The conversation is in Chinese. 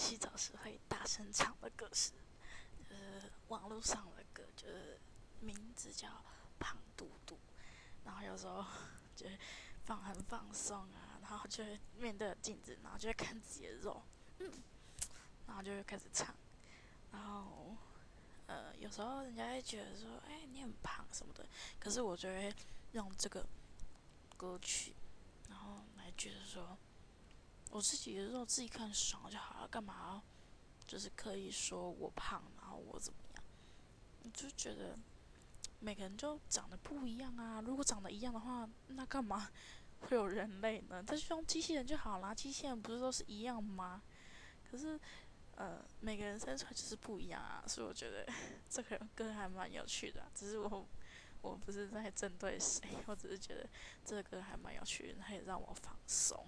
洗澡时会大声唱的歌是，呃，网络上的歌，就是名字叫胖嘟嘟，然后有时候就放很放松啊，然后就会面对镜子，然后就会看自己的肉，嗯，然后就会开始唱，然后呃，有时候人家会觉得说，哎，你很胖什么的，可是我就会用这个歌曲，然后来觉得说。我自己的肉自己看爽就好了，干嘛就是刻意说我胖，然后我怎么样？我就觉得每个人就长得不一样啊。如果长得一样的话，那干嘛会有人类呢？他就用机器人就好啦，机器人不是都是一样吗？可是呃，每个人生出来就是不一样啊，所以我觉得这个歌还蛮有趣的。只是我我不是在针对谁，我只是觉得这个歌还蛮有趣的，它也让我放松。